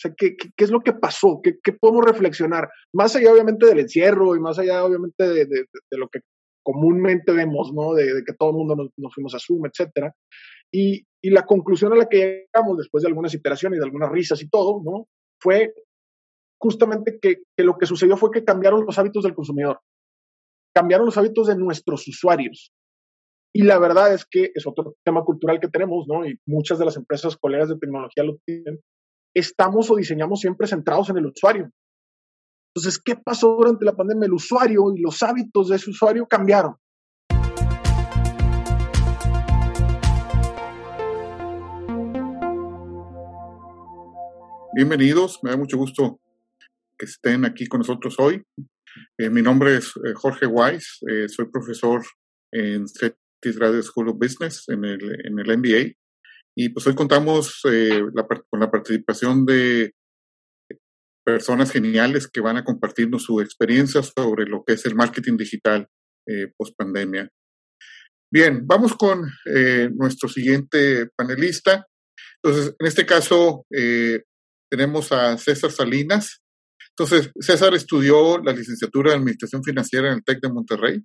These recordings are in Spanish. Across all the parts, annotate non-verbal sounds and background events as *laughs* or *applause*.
sea, ¿qué, qué, es lo que pasó? ¿Qué, ¿Qué, podemos reflexionar? Más allá, obviamente, del encierro y más allá, obviamente, de, de, de lo que comúnmente vemos, ¿no? De, que todo el mundo nos, nos, fuimos a Zoom, etcétera. Y, y la conclusión a la que llegamos después de algunas iteraciones y de algunas risas y todo, ¿no? Fue justamente que, que lo que sucedió fue que cambiaron los hábitos del consumidor, cambiaron los hábitos de nuestros usuarios. Y la verdad es que es otro tema cultural que tenemos, ¿no? Y muchas de las empresas colegas de tecnología lo tienen. Estamos o diseñamos siempre centrados en el usuario. Entonces, ¿qué pasó durante la pandemia? El usuario y los hábitos de ese usuario cambiaron. Bienvenidos, me da mucho gusto que estén aquí con nosotros hoy. Eh, mi nombre es eh, Jorge Weiss, eh, soy profesor en CETIS Graduate School of Business en el, en el MBA. Y pues hoy contamos eh, la, con la participación de personas geniales que van a compartirnos su experiencia sobre lo que es el marketing digital eh, post pandemia. Bien, vamos con eh, nuestro siguiente panelista. Entonces, en este caso, eh, tenemos a César Salinas. Entonces, César estudió la licenciatura de Administración Financiera en el TEC de Monterrey.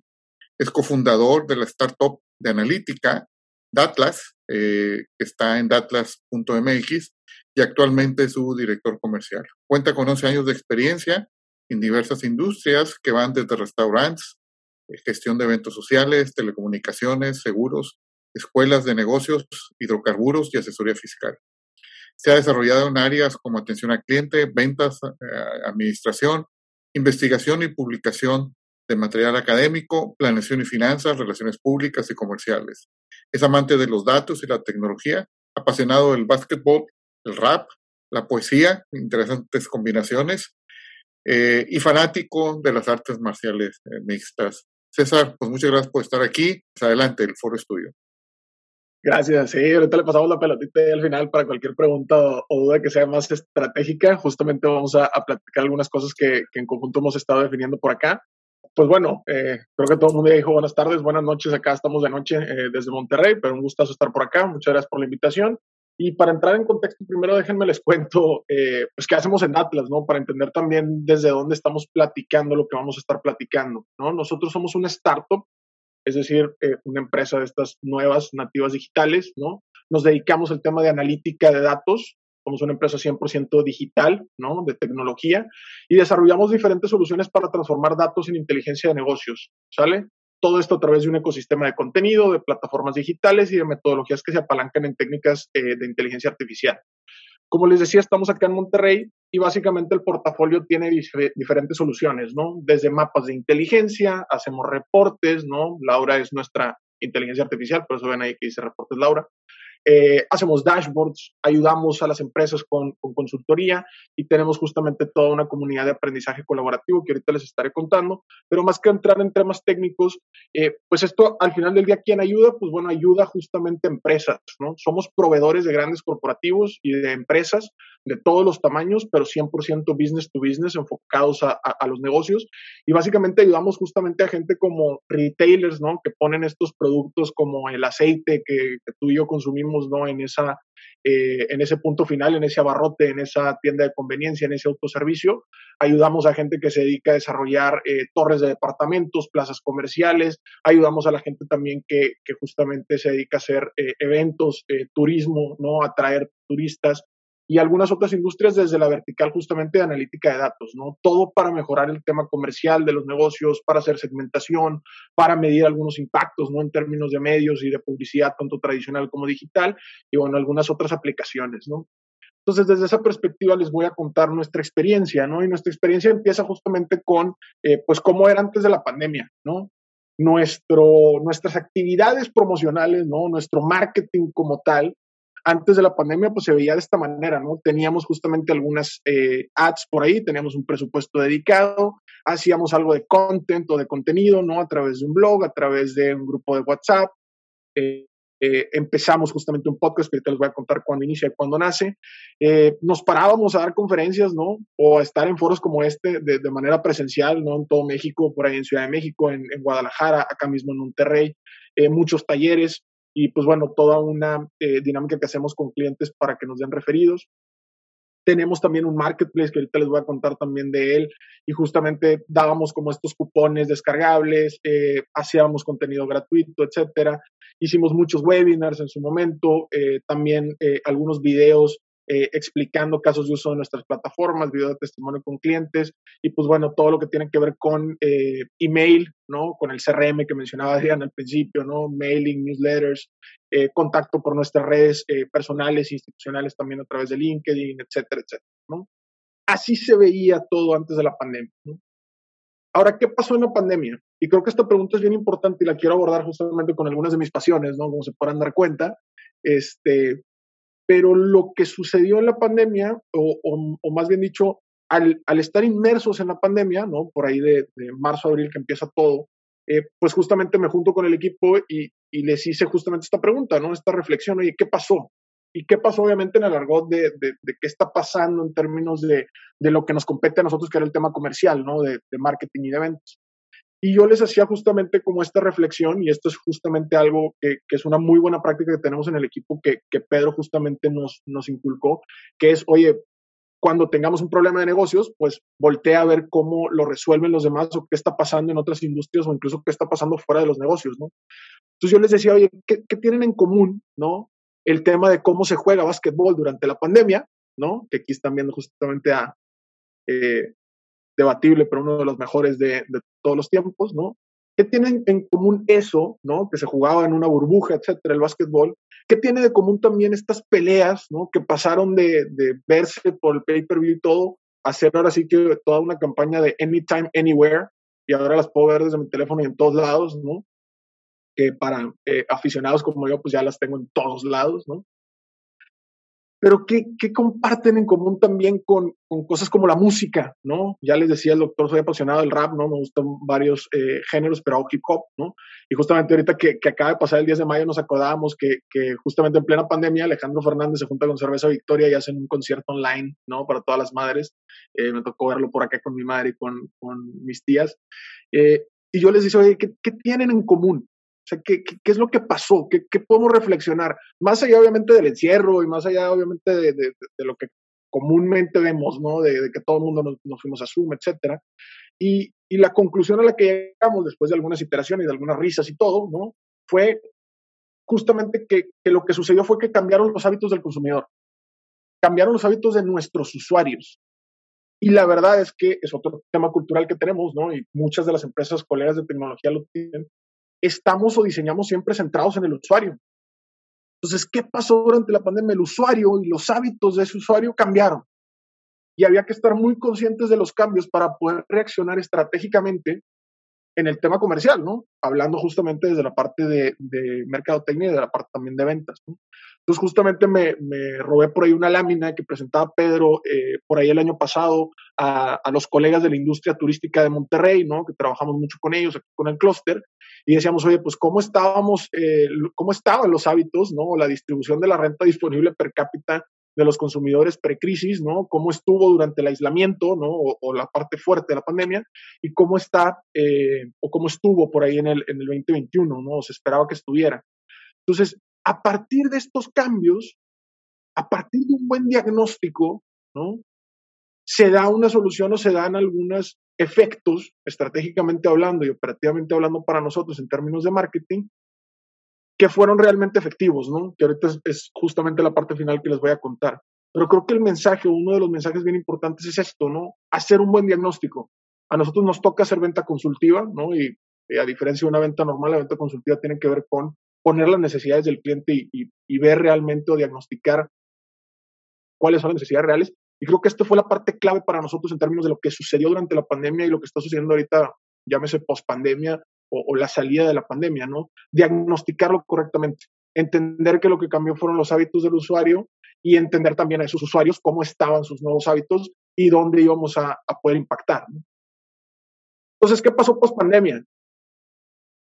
Es cofundador de la startup de analítica, Datlas, eh, está en datlas.mx, y actualmente es su director comercial. Cuenta con 11 años de experiencia en diversas industrias que van desde restaurantes, eh, gestión de eventos sociales, telecomunicaciones, seguros, escuelas de negocios, hidrocarburos y asesoría fiscal. Se ha desarrollado en áreas como atención al cliente, ventas, eh, administración, investigación y publicación de material académico, planeación y finanzas, relaciones públicas y comerciales. Es amante de los datos y la tecnología, apasionado del básquetbol el rap, la poesía, interesantes combinaciones, eh, y fanático de las artes marciales eh, mixtas. César, pues muchas gracias por estar aquí. Pues adelante, el foro es tuyo. Gracias, sí, ahorita le pasamos la pelotita al final para cualquier pregunta o, duda que sea más estratégica. Justamente vamos a, a platicar algunas cosas que, que, en conjunto hemos estado definiendo por acá. Pues bueno, eh, creo que todo el mundo ya dijo buenas tardes, buenas noches. Acá estamos de noche eh, desde Monterrey, pero un gustazo estar por acá. Muchas gracias por la invitación. Y para entrar en contexto, primero déjenme les cuento, eh, pues, qué hacemos en Atlas, ¿no? Para entender también desde dónde estamos platicando lo que vamos a estar platicando, ¿no? Nosotros somos una startup, es decir, eh, una empresa de estas nuevas nativas digitales, ¿no? Nos dedicamos al tema de analítica de datos, somos una empresa 100% digital, ¿no? De tecnología, y desarrollamos diferentes soluciones para transformar datos en inteligencia de negocios, ¿sale? todo esto a través de un ecosistema de contenido, de plataformas digitales y de metodologías que se apalancan en técnicas eh, de inteligencia artificial. Como les decía, estamos acá en Monterrey y básicamente el portafolio tiene dif diferentes soluciones, ¿no? Desde mapas de inteligencia, hacemos reportes, ¿no? Laura es nuestra inteligencia artificial, por eso ven ahí que dice reportes Laura. Eh, hacemos dashboards, ayudamos a las empresas con, con, consultoría y tenemos justamente toda una comunidad de aprendizaje colaborativo que ahorita les estaré contando, pero más que entrar en temas técnicos, eh, pues esto al final del día, ¿quién ayuda? Pues bueno, ayuda justamente a empresas, ¿no? Somos proveedores de grandes corporativos y de empresas de todos los tamaños, pero 100% business to business, enfocados a, a, los negocios. Y básicamente ayudamos justamente a gente como retailers, ¿no? Que ponen estos productos como el aceite que, que tú y yo consumimos, ¿no? En, esa, eh, en ese punto final, en ese abarrote, en esa tienda de conveniencia, en ese autoservicio. Ayudamos a gente que se dedica a desarrollar eh, torres de departamentos, plazas comerciales. Ayudamos a la gente también que, que justamente se dedica a hacer eh, eventos, turismo, ¿no? Atraer turistas y algunas otras industrias desde la vertical justamente de analítica de datos, ¿no? Todo para mejorar el tema comercial de los negocios, para hacer segmentación, para medir algunos impactos, ¿no? En términos de medios y de publicidad, tanto tradicional como digital, y bueno, algunas otras aplicaciones, ¿no? Entonces, desde esa perspectiva les voy a contar nuestra experiencia, ¿no? Y nuestra experiencia empieza justamente con, eh, pues, cómo era antes de la pandemia, ¿no? Nuestro, nuestras actividades promocionales, ¿no? Nuestro marketing como tal, antes de la pandemia pues se veía de esta manera, ¿no? Teníamos justamente algunas eh, ads por ahí, teníamos un presupuesto dedicado, hacíamos algo de content o de contenido, ¿no? A través de un blog, a través de un grupo de WhatsApp. Eh, eh, empezamos justamente un podcast que ahorita les voy a contar cuándo inicia y cuándo nace. Eh, nos parábamos a dar conferencias, ¿no? O a estar en foros como este de, de, manera presencial, ¿no? En todo México, por ahí en Ciudad de México, en, en Guadalajara, acá mismo en Monterrey, muchos talleres y pues bueno, toda una eh, dinámica que hacemos con clientes para que nos den referidos. Tenemos también un marketplace que ahorita les voy a contar también de él y justamente dábamos como estos cupones descargables, eh, hacíamos contenido gratuito, etcétera. Hicimos muchos webinars en su momento, eh, también eh, algunos videos eh, explicando casos de uso de nuestras plataformas, video de testimonio con clientes y pues bueno, todo lo que tiene que ver con eh, email, ¿no? Con el CRM que mencionaba Adrián al principio, ¿no? Mailing, newsletters, eh, contacto por nuestras redes personales, institucionales también a través de LinkedIn, etcétera, etcétera, ¿no? Así se veía todo antes de la pandemia, ¿no? Ahora, ¿qué pasó en la pandemia? Y creo que esta pregunta es bien importante y la quiero abordar justamente con algunas de mis pasiones, ¿no? Como se podrán dar cuenta. Este, pero lo que sucedió en la pandemia, o, más bien dicho, al, estar inmersos en la pandemia, ¿no? Por ahí de, marzo, abril que empieza todo, eh, pues justamente me junto con el equipo y, les hice justamente esta pregunta, ¿no? Esta reflexión, oye, ¿qué pasó? ¿Y qué pasó obviamente en el argot de, de, qué está pasando en términos de, lo que nos compete a nosotros, que era el tema comercial, ¿no? De, marketing y de ventas. Y yo les hacía justamente como esta reflexión, y esto es justamente algo que, es una muy buena práctica que tenemos en el equipo que, Pedro justamente nos, nos inculcó, que es, oye, cuando tengamos un problema de negocios, pues voltea a ver cómo lo resuelven los demás o qué está pasando en otras industrias o incluso qué está pasando fuera de los negocios, ¿no? Entonces yo les decía, oye, ¿qué, tienen en común, no? El tema de cómo se juega básquetbol durante la pandemia, ¿no? Que aquí están viendo justamente a, eh, debatible, pero uno de los mejores de, todos los tiempos, ¿no? ¿Qué tienen en común eso, ¿no? Que se jugaba en una burbuja, etcétera, el básquetbol. ¿Qué tiene de común también estas peleas, ¿no? Que pasaron de, verse por el pay-per-view y todo, a hacer ahora sí que toda una campaña de anytime, anywhere, y ahora las puedo ver desde mi teléfono y en todos lados, ¿no? Que para eh, aficionados como yo, pues ya las tengo en todos lados, ¿no? Pero ¿qué, comparten en común también con, cosas como la música, ¿no? Ya les decía el doctor, soy apasionado del rap, ¿no? Me gustan varios eh, géneros, pero hip hop, ¿no? Y justamente ahorita que, acaba de pasar el 10 de mayo nos acordábamos que, justamente en plena pandemia Alejandro Fernández se junta con Cerveza Victoria y hacen un concierto online, ¿no? Para todas las madres. Eh, me tocó verlo por acá con mi madre y con, mis tías. Eh, y yo les decía, oye, ¿qué, ¿qué, tienen en común? O sea, ¿qué, qué, es lo que pasó? ¿Qué, ¿Qué, podemos reflexionar? Más allá, obviamente, del encierro y más allá, obviamente, de, de, de lo que comúnmente vemos, ¿no? De, que todo el mundo nos, fuimos a Zoom, etcétera. Y, y, la conclusión a la que llegamos después de algunas iteraciones y de algunas risas y todo, ¿no? Fue justamente que, que lo que sucedió fue que cambiaron los hábitos del consumidor. Cambiaron los hábitos de nuestros usuarios. Y la verdad es que es otro tema cultural que tenemos, ¿no? Y muchas de las empresas colegas de tecnología lo tienen, estamos o diseñamos siempre centrados en el usuario. Entonces, ¿qué pasó durante la pandemia? El usuario y los hábitos de ese usuario cambiaron. Y había que estar muy conscientes de los cambios para poder reaccionar estratégicamente en el tema comercial, ¿no? Hablando justamente desde la parte de, de mercadotecnia y de la parte también de ventas, ¿no? Entonces, justamente me, me, robé por ahí una lámina que presentaba Pedro eh, por ahí el año pasado a, a, los colegas de la industria turística de Monterrey, ¿no? Que trabajamos mucho con ellos, con el clúster, y decíamos, oye, pues cómo estábamos, eh, cómo estaban los hábitos, ¿no? La distribución de la renta disponible per cápita de los consumidores precrisis, ¿no? Cómo estuvo durante el aislamiento, ¿no? O, la parte fuerte de la pandemia, y cómo está, eh, o cómo estuvo por ahí en el, en el 2021, ¿no? Se esperaba que estuviera. Entonces, a partir de estos cambios, a partir de un buen diagnóstico, ¿no? Se da una solución o se dan algunos efectos, estratégicamente hablando y operativamente hablando para nosotros en términos de marketing, que fueron realmente efectivos, ¿no? Que ahorita es, justamente la parte final que les voy a contar. Pero creo que el mensaje, uno de los mensajes bien importantes es esto, ¿no? Hacer un buen diagnóstico. A nosotros nos toca hacer venta consultiva, ¿no? Y, y a diferencia de una venta normal, la venta consultiva tiene que ver con poner las necesidades del cliente y, ver realmente o diagnosticar cuáles son las necesidades reales. Y creo que esto fue la parte clave para nosotros en términos de lo que sucedió durante la pandemia y lo que está sucediendo ahorita, llámese post-pandemia o, la salida de la pandemia, ¿no? Diagnosticarlo correctamente, entender que lo que cambió fueron los hábitos del usuario y entender también a esos usuarios cómo estaban sus nuevos hábitos y dónde íbamos a, poder impactar. Entonces, ¿qué pasó post-pandemia?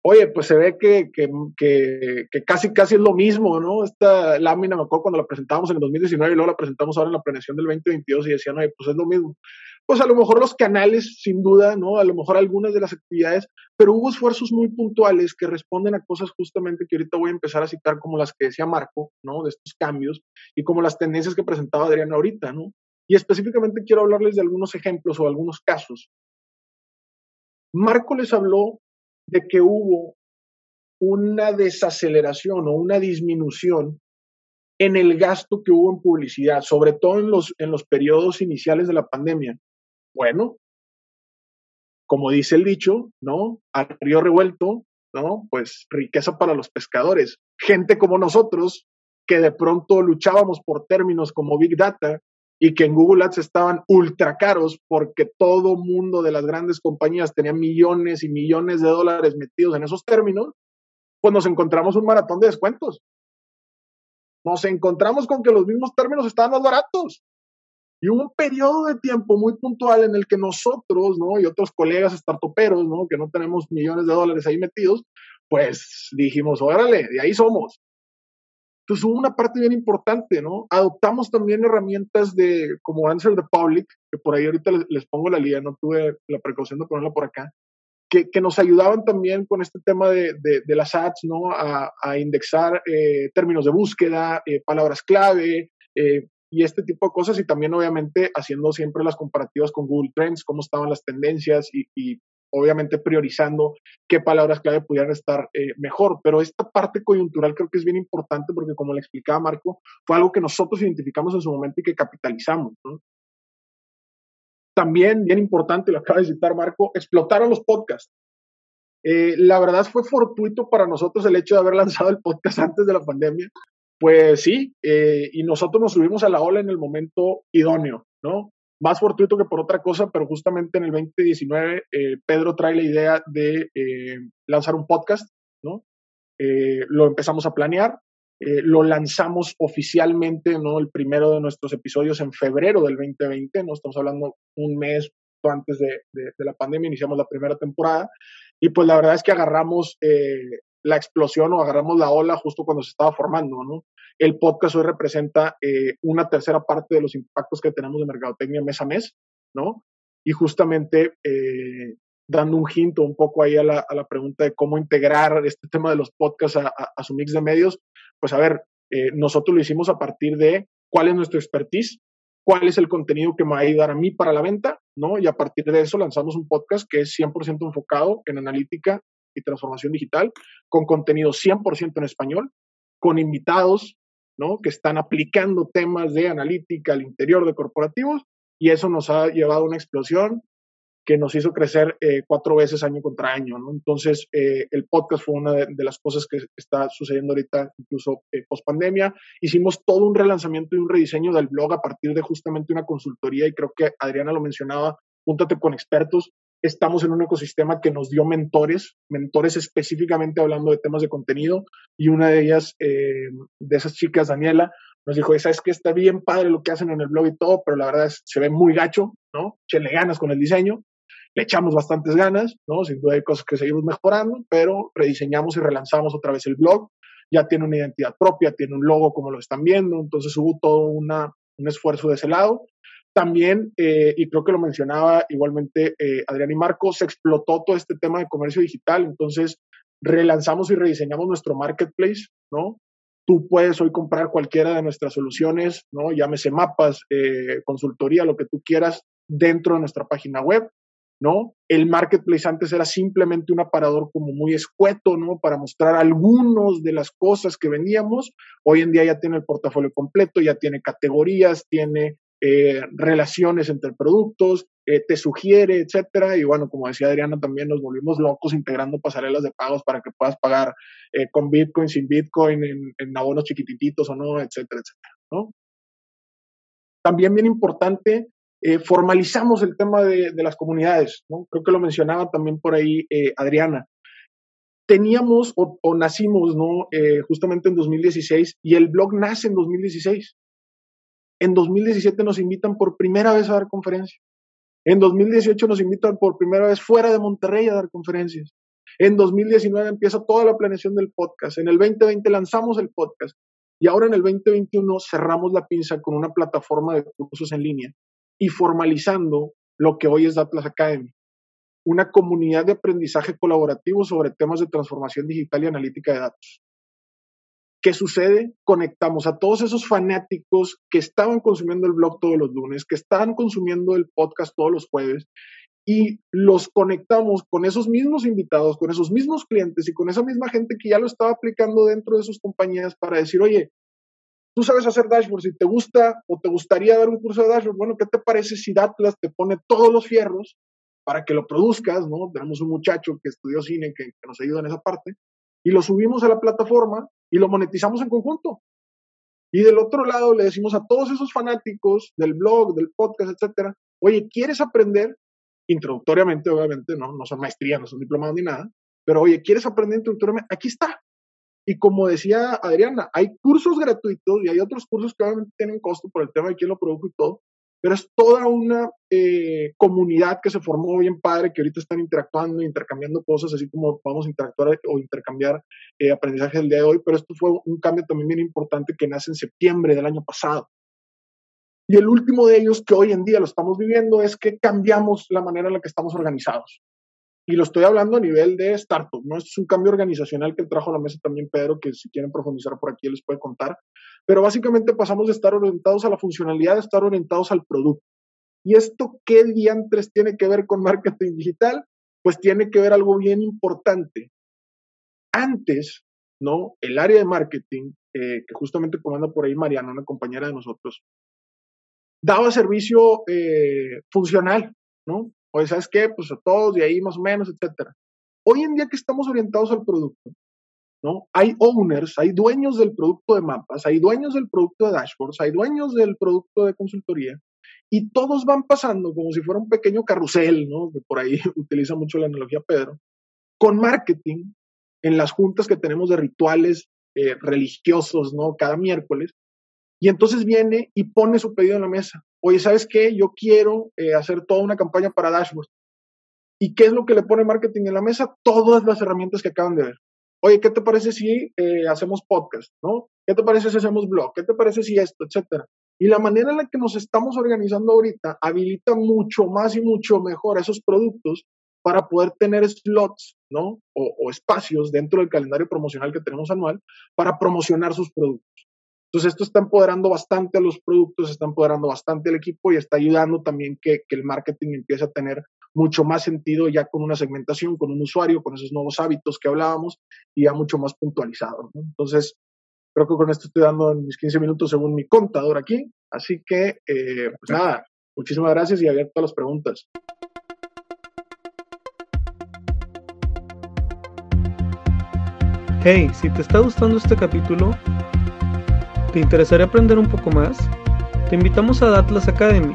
Oye, pues se ve que, que, que, casi, casi es lo mismo, ¿no? Esta lámina, me acuerdo cuando la presentamos en el 2019 y luego la presentamos ahora en la planeación del 2022 y decían, oye, pues es lo mismo. Pues a lo mejor los canales, sin duda, ¿no? A lo mejor algunas de las actividades, pero hubo esfuerzos muy puntuales que responden a cosas justamente que ahorita voy a empezar a citar como las que decía Marco, ¿no? De estos cambios y como las tendencias que presentaba Adriana ahorita, ¿no? Y específicamente quiero hablarles de algunos ejemplos o algunos casos. Marco les habló de que hubo una desaceleración o una disminución en el gasto que hubo en publicidad, sobre todo en los, en los periodos iniciales de la pandemia. Bueno, como dice el dicho, ¿no? Al río revuelto, ¿no? Pues riqueza para los pescadores. Gente como nosotros, que de pronto luchábamos por términos como Big Data y que en Google Ads estaban ultra caros porque todo mundo de las grandes compañías tenía millones y millones de dólares metidos en esos términos, pues nos encontramos un maratón de descuentos. Nos encontramos con que los mismos términos estaban más baratos. Y hubo un periodo de tiempo muy puntual en el que nosotros, ¿no? Y otros colegas startuperos, ¿no? Que no tenemos millones de dólares ahí metidos, pues dijimos, órale, de ahí somos. Entonces hubo una parte bien importante, ¿no? Adoptamos también herramientas de, como Answer the Public, que por ahí ahorita les, pongo la liga, no tuve la precaución de ponerla por acá, que, que nos ayudaban también con este tema de, de, las ads, ¿no? A, a indexar eh, términos de búsqueda, eh, palabras clave, eh, y este tipo de cosas y también obviamente haciendo siempre las comparativas con Google Trends, cómo estaban las tendencias y, obviamente priorizando qué palabras clave pudieran estar eh, mejor. Pero esta parte coyuntural creo que es bien importante porque como le explicaba Marco, fue algo que nosotros identificamos en su momento y que capitalizamos. También, bien importante, lo acaba de citar Marco, explotaron los podcasts. Eh, la verdad fue fortuito para nosotros el hecho de haber lanzado el podcast antes de la pandemia, pues sí, eh, y nosotros nos subimos a la ola en el momento idóneo, ¿no? Más fortuito que por otra cosa, pero justamente en el 2019 eh, Pedro trae la idea de eh, lanzar un podcast, ¿no? lo empezamos a planear, lo lanzamos oficialmente, ¿no? El primero de nuestros episodios en febrero del 2020, ¿no? Estamos hablando un mes antes de, de, de la pandemia, iniciamos la primera temporada, y pues la verdad es que agarramos la explosión o agarramos la ola justo cuando se estaba formando, ¿no? El podcast hoy representa eh, una tercera parte de los impactos que tenemos de mercadotecnia mes a mes, ¿no? Y justamente eh, dando un hint un poco ahí a la, a la, pregunta de cómo integrar este tema de los podcasts a, a, su mix de medios, pues a ver, eh, nosotros lo hicimos a partir de cuál es nuestro expertise, cuál es el contenido que me va a ayudar a mí para la venta, ¿no? Y a partir de eso lanzamos un podcast que es 100% enfocado en analítica y transformación digital, con contenido 100% en español, con invitados, Que están aplicando temas de analítica al interior de corporativos y eso nos ha llevado a una explosión que nos hizo crecer eh, cuatro veces año contra año. Entonces, eh, el podcast fue una de, las cosas que está sucediendo ahorita, incluso eh, post pandemia. Hicimos todo un relanzamiento y un rediseño del blog a partir de justamente una consultoría y creo que Adriana lo mencionaba, júntate con expertos estamos en un ecosistema que nos dio mentores, mentores específicamente hablando de temas de contenido, y una de ellas, eh, de esas chicas, Daniela, nos dijo, es que está bien padre lo que hacen en el blog y todo, pero la verdad es, se ve muy gacho, ¿no? Echenle ganas con el diseño, le echamos bastantes ganas, ¿no? Sin duda hay cosas que seguimos mejorando, pero rediseñamos y relanzamos otra vez el blog, ya tiene una identidad propia, tiene un logo como lo están viendo, entonces hubo todo un esfuerzo de ese lado también, eh, y creo que lo mencionaba igualmente eh, Adrián y Marco, se explotó todo este tema de comercio digital, entonces relanzamos y rediseñamos nuestro marketplace, ¿no? Tú puedes hoy comprar cualquiera de nuestras soluciones, ¿no? Llámese mapas, eh, consultoría, lo que tú quieras, dentro de nuestra página web, ¿no? El marketplace antes era simplemente un aparador como muy escueto, ¿no? Para mostrar algunas de las cosas que vendíamos. Hoy en día ya tiene el portafolio completo, ya tiene categorías, tiene eh, relaciones entre productos, eh, te sugiere, etcétera. Y bueno, como decía Adriana, también nos volvimos locos integrando pasarelas de pagos para que puedas pagar eh, con Bitcoin, sin Bitcoin, en, abonos chiquititos o no, etcétera, etcétera. ¿no? También bien importante, formalizamos el tema de, las comunidades. ¿no? Creo que lo mencionaba también por ahí Adriana teníamos o, o nacimos, ¿no? justamente en 2016 y el blog nace en 2016. En 2017 nos invitan por primera vez a dar conferencias. En 2018 nos invitan por primera vez fuera de Monterrey a dar conferencias. En 2019 empieza toda la planeación del podcast. En el 2020 lanzamos el podcast. Y ahora en el 2021 cerramos la pinza con una plataforma de cursos en línea y formalizando lo que hoy es Datlas Academy, una comunidad de aprendizaje colaborativo sobre temas de transformación digital y analítica de datos. ¿Qué sucede? Conectamos a todos esos fanáticos que estaban consumiendo el blog todos los lunes, que estaban consumiendo el podcast todos los jueves, y los conectamos con esos mismos invitados, con esos mismos clientes y con esa misma gente que ya lo estaba aplicando dentro de sus compañías para decir, oye, tú sabes hacer dashboards y te gusta o te gustaría dar un curso de dashboard, bueno, ¿qué te parece si Datlas te pone todos los fierros para que lo produzcas, ¿no? Tenemos un muchacho que estudió cine que, que nos ayuda en esa parte y lo subimos a la plataforma y lo monetizamos en conjunto. Y del otro lado le decimos a todos esos fanáticos del blog, del podcast, etcétera, oye, ¿quieres aprender? Introductoriamente, obviamente, no, no son maestrías, no son diplomados ni nada, pero oye, ¿quieres aprender introductoriamente? Aquí está. Y como decía Adriana, hay cursos gratuitos y hay otros cursos que obviamente tienen costo por el tema de quién lo produjo y todo, pero es toda una eh, comunidad que se formó bien padre, que ahorita están interactuando, intercambiando cosas, así como vamos a interactuar o intercambiar eh, aprendizaje del día de hoy, pero esto fue un cambio también bien importante que nace en septiembre del año pasado. Y el último de ellos, que hoy en día lo estamos viviendo, es que cambiamos la manera en la que estamos organizados. Y lo estoy hablando a nivel de startup, ¿no? es un cambio organizacional que trajo a la mesa también Pedro, que si quieren profundizar por aquí les puede contar. Pero básicamente pasamos de estar orientados a la funcionalidad a estar orientados al producto. ¿Y esto qué diantres tiene que ver con marketing digital? Pues tiene que ver algo bien importante. Antes, ¿no? El área de marketing, eh, que justamente comanda por ahí Mariana, una compañera de nosotros, daba servicio eh, funcional, ¿no? O ¿sabes qué? Pues a todos y ahí más o menos, etcétera. Hoy en día que estamos orientados al producto, ¿no? Hay owners, hay dueños del producto de mapas, hay dueños del producto de dashboards, hay dueños del producto de consultoría y todos van pasando como si fuera un pequeño carrusel, ¿no? Que por ahí *laughs* utiliza mucho la analogía Pedro, con marketing en las juntas que tenemos de rituales eh, religiosos, ¿no? Cada miércoles. Y entonces viene y pone su pedido en la mesa. Oye, ¿sabes qué? Yo quiero eh, hacer toda una campaña para dashboards. ¿Y qué es lo que le pone marketing en la mesa? Todas las herramientas que acaban de ver oye, ¿qué te parece si eh, hacemos podcast? ¿no? ¿Qué te parece si hacemos blog? ¿Qué te parece si esto, etcétera? Y la manera en la que nos estamos organizando ahorita habilita mucho más y mucho mejor esos productos para poder tener slots, ¿no? O, o, espacios dentro del calendario promocional que tenemos anual para promocionar sus productos. Entonces, esto está empoderando bastante a los productos, está empoderando bastante al equipo y está ayudando también que, que el marketing empiece a tener mucho más sentido ya con una segmentación, con un usuario, con esos nuevos hábitos que hablábamos y ya mucho más puntualizado. Entonces, creo que con esto estoy dando mis 15 minutos según mi contador aquí. Así que, eh, pues nada, muchísimas gracias y abierto a las preguntas. Hey, si te está gustando este capítulo, ¿te interesaría aprender un poco más? Te invitamos a Datlas Academy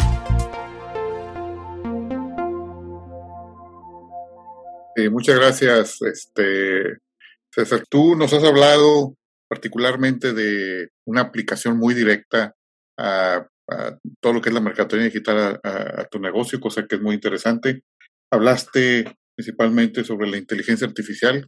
muchas gracias, este, César. Tú nos has hablado particularmente de una aplicación muy directa a, todo lo que es la mercadotecnia digital a, tu negocio, cosa que es muy interesante. Hablaste principalmente sobre la inteligencia artificial,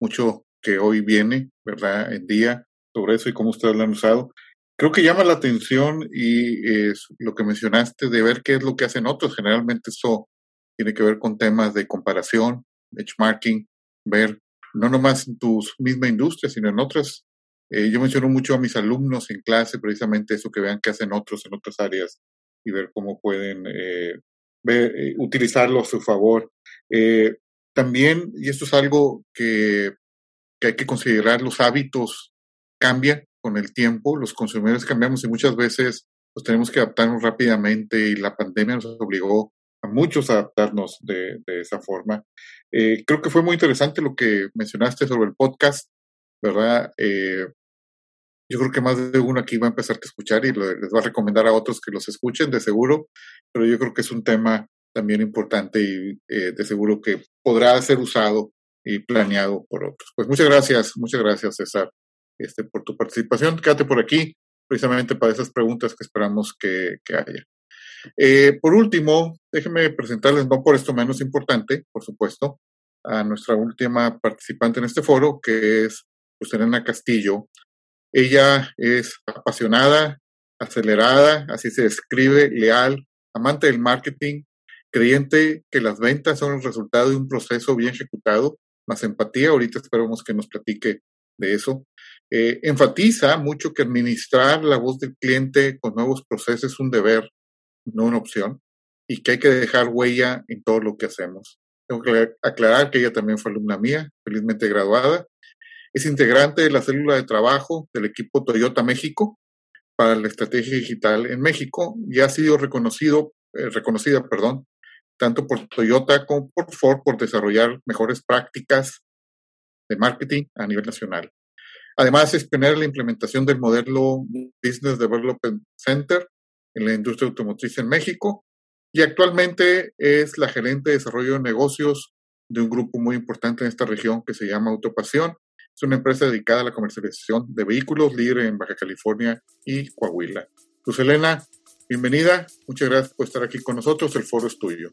mucho que hoy viene, ¿verdad? En día, sobre eso y cómo ustedes lo han usado. Creo que llama la atención y es lo que mencionaste de ver qué es lo que hacen otros. Generalmente eso tiene que ver con temas de comparación, benchmarking, ver no nomás en tu misma industria, sino en otras. Eh, yo menciono mucho a mis alumnos en clase precisamente eso, que vean qué hacen otros en otras áreas y ver cómo pueden eh, ver, eh, utilizarlo a su favor. también, y esto es algo que, que hay que considerar, los hábitos cambian con el tiempo, los consumidores cambiamos y muchas veces pues tenemos que adaptarnos rápidamente y la pandemia nos obligó a muchos adaptarnos de, de esa forma. Eh, creo que fue muy interesante lo que mencionaste sobre el podcast, ¿verdad? Eh, yo creo que más de uno aquí va a empezar a escuchar y les va a recomendar a otros que los escuchen, de seguro, pero yo creo que es un tema también importante y eh, de seguro que podrá ser usado y planeado por otros. Pues muchas gracias, muchas gracias César este, por tu participación. Quédate por aquí. precisamente para esas preguntas que esperamos que, haya. Eh, por último, déjenme presentarles, no por esto menos importante, por supuesto, a nuestra última participante en este foro, que es Elena Castillo. Ella es apasionada, acelerada, así se describe, leal, amante del marketing, creyente que las ventas son el resultado de un proceso bien ejecutado, más empatía. Ahorita esperamos que nos platique de eso. Eh, enfatiza mucho que administrar la voz del cliente con nuevos procesos es un deber, no una opción, y que hay que dejar huella en todo lo que hacemos. Tengo que aclarar que ella también fue alumna mía, felizmente graduada. Es integrante de la célula de trabajo del equipo Toyota México para la estrategia digital en México y ha sido reconocido, eh, reconocida perdón, tanto por Toyota como por Ford por desarrollar mejores prácticas de marketing a nivel nacional. Además, es pionerar la implementación del modelo Business Development Center en la industria automotriz en México y actualmente es la gerente de desarrollo de negocios de un grupo muy importante en esta región que se llama Autopasión. Es una empresa dedicada a la comercialización de vehículos libre en Baja California y Coahuila. Luz Elena, bienvenida. Muchas gracias por estar aquí con nosotros. El foro es tuyo.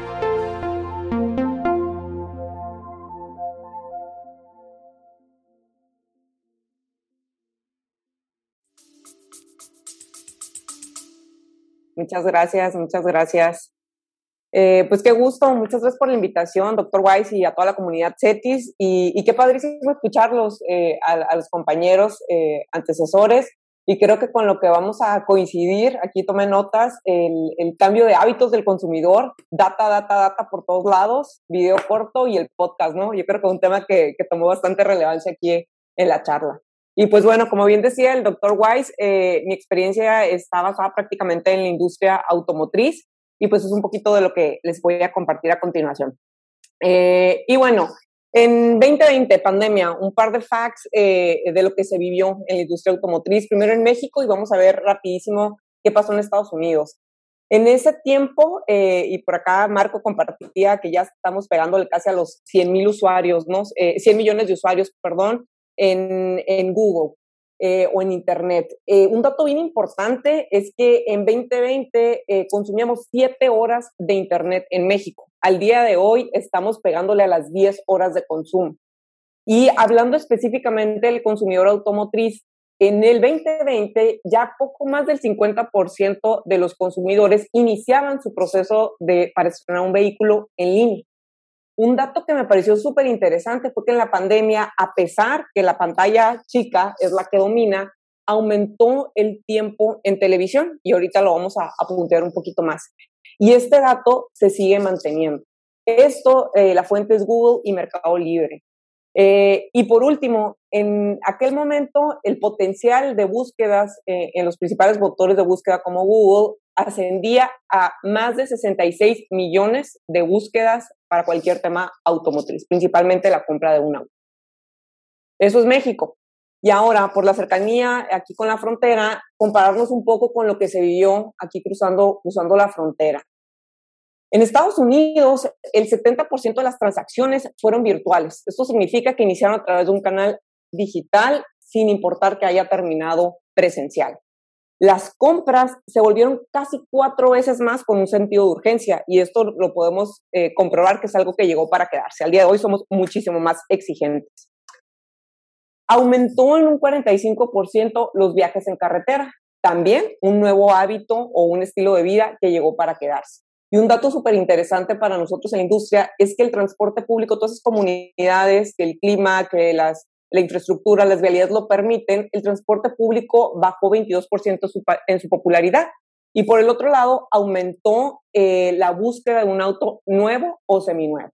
Muchas gracias, muchas gracias. Eh, pues qué gusto, muchas gracias por la invitación, doctor Weiss, y a toda la comunidad CETIS. Y, qué padrísimo escucharlos eh, a, los compañeros eh, antecesores. Y creo que con lo que vamos a coincidir, aquí tomé notas, el, cambio de hábitos del consumidor, data, data, data por todos lados, video corto y el podcast, ¿no? Yo creo que es un tema que, que tomó bastante relevancia aquí en la charla. Y pues bueno, como bien decía el doctor Weiss, eh, mi experiencia está basada prácticamente en la industria automotriz y pues es un poquito de lo que les voy a compartir a continuación. Eh, y bueno, en 2020, pandemia, un par de facts eh, de lo que se vivió en la industria automotriz, primero en México y vamos a ver rapidísimo qué pasó en Estados Unidos. En ese tiempo, y por acá Marco compartía que ya estamos pegándole casi a los 100 mil usuarios, ¿no? 100 millones de usuarios, perdón, en, Google eh, o en Internet. Eh, un dato bien importante es que en 2020 eh, consumíamos 7 horas de Internet en México. Al día de hoy estamos pegándole a las 10 horas de consumo. Y hablando específicamente del consumidor automotriz, en el 2020 ya poco más del 50% de los consumidores iniciaban su proceso de para estrenar un vehículo en línea. Un dato que me pareció súper interesante fue que en la pandemia, a pesar que la pantalla chica es la que domina, aumentó el tiempo en televisión y ahorita lo vamos a apuntar un poquito más. Y este dato se sigue manteniendo. Esto, eh, la fuente es Google y Mercado Libre. Eh, y por último, en aquel momento el potencial de búsquedas eh, en los principales motores de búsqueda como Google ascendía a más de 66 millones de búsquedas para cualquier tema automotriz, principalmente la compra de un auto. Eso es México. Y ahora, por la cercanía aquí con la frontera, compararnos un poco con lo que se vivió aquí cruzando, cruzando la frontera. En Estados Unidos, el 70% de las transacciones fueron virtuales. Esto significa que iniciaron a través de un canal digital sin importar que haya terminado presencial. Las compras se volvieron casi cuatro veces más con un sentido de urgencia y esto lo podemos eh, comprobar que es algo que llegó para quedarse. Al día de hoy somos muchísimo más exigentes. Aumentó en un 45% los viajes en carretera, también un nuevo hábito o un estilo de vida que llegó para quedarse. Y un dato súper interesante para nosotros en la industria es que el transporte público, todas esas comunidades, que el clima, que las, la infraestructura, las vialidades lo permiten, el transporte público bajó 22% en su popularidad. Y por el otro lado, aumentó eh, la búsqueda de un auto nuevo o seminuevo.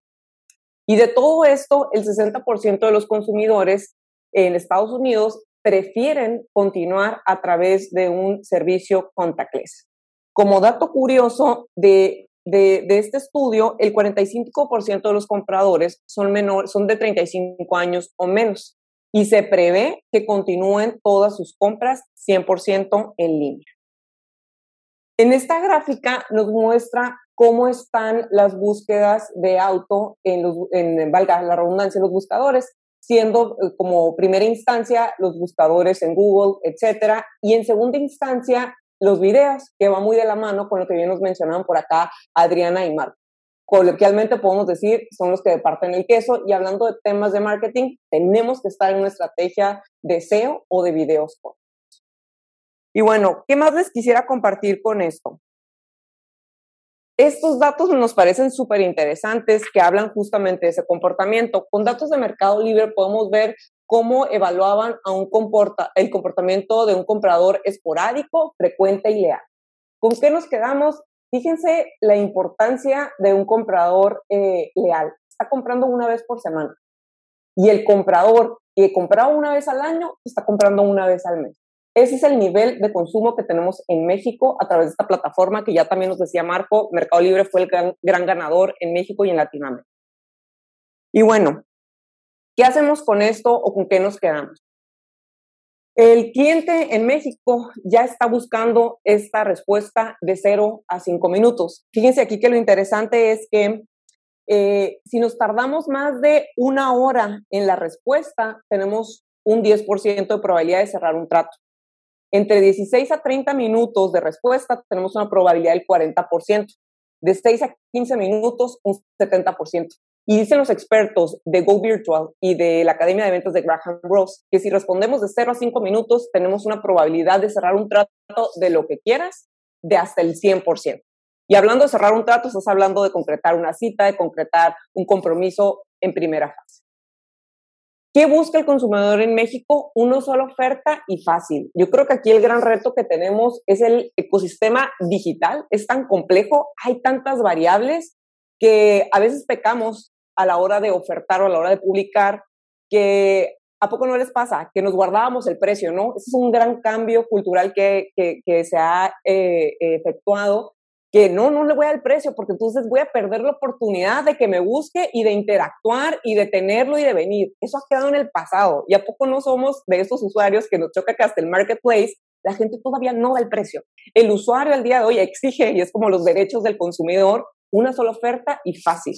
Y de todo esto, el 60% de los consumidores en Estados Unidos prefieren continuar a través de un servicio contactless. Como dato curioso de, de, este estudio, el 45% de los compradores son, menor, son de 35 años o menos y se prevé que continúen todas sus compras 100% en línea. En esta gráfica nos muestra cómo están las búsquedas de auto en, los, en valga la redundancia, los buscadores, siendo eh, como primera instancia los buscadores en Google, etcétera, y en segunda instancia los videos, que va muy de la mano con lo que bien nos mencionaban por acá Adriana y Marco. Coloquialmente podemos decir, son los que departen el queso, y hablando de temas de marketing, tenemos que estar en una estrategia de SEO o de videos y bueno, ¿qué más les quisiera compartir con esto? Estos datos nos parecen súper interesantes que hablan justamente de ese comportamiento. Con datos de Mercado Libre podemos ver cómo evaluaban a un comporta, el comportamiento de un comprador esporádico, frecuente y leal. ¿Con qué nos quedamos? Fíjense la importancia de un comprador eh, leal. Está comprando una vez por semana. Y el comprador que compraba una vez al año está comprando una vez al mes. Ese es el nivel de consumo que tenemos en México a través de esta plataforma que ya también nos decía Marco, Mercado Libre fue el gran, ganador en México y en Latinoamérica. Y bueno, ¿qué hacemos con esto o con qué nos quedamos? El cliente en México ya está buscando esta respuesta de 0 a 5 minutos. Fíjense aquí que lo interesante es que eh, si nos tardamos más de una hora en la respuesta, tenemos un 10% de probabilidad de cerrar un trato. Entre 16 a 30 minutos de respuesta tenemos una probabilidad del 40%. De 6 a 15 minutos, un 70%. Y dicen los expertos de Go Virtual y de la Academia de Ventas de Graham Ross que si respondemos de 0 a 5 minutos, tenemos una probabilidad de cerrar un trato de lo que quieras de hasta el 100%. Y hablando de cerrar un trato, estás hablando de concretar una cita, de concretar un compromiso en primera fase. ¿Qué busca el consumidor en México? Una sola oferta y fácil. Yo creo que aquí el gran reto que tenemos es el ecosistema digital. Es tan complejo, hay tantas variables que a veces pecamos a la hora de ofertar o a la hora de publicar que ¿A poco no les pasa? Que nos guardábamos el precio, ¿no? Es un gran cambio cultural que, que, se ha eh, efectuado que no, no le voy al precio, porque entonces voy a perder la oportunidad de que me busque y de interactuar y de tenerlo y de venir. Eso ha quedado en el pasado. ¿Y a poco no somos de esos usuarios que nos choca que hasta el marketplace la gente todavía no da el precio? El usuario al día de hoy exige, y es como los derechos del consumidor, una sola oferta y fácil.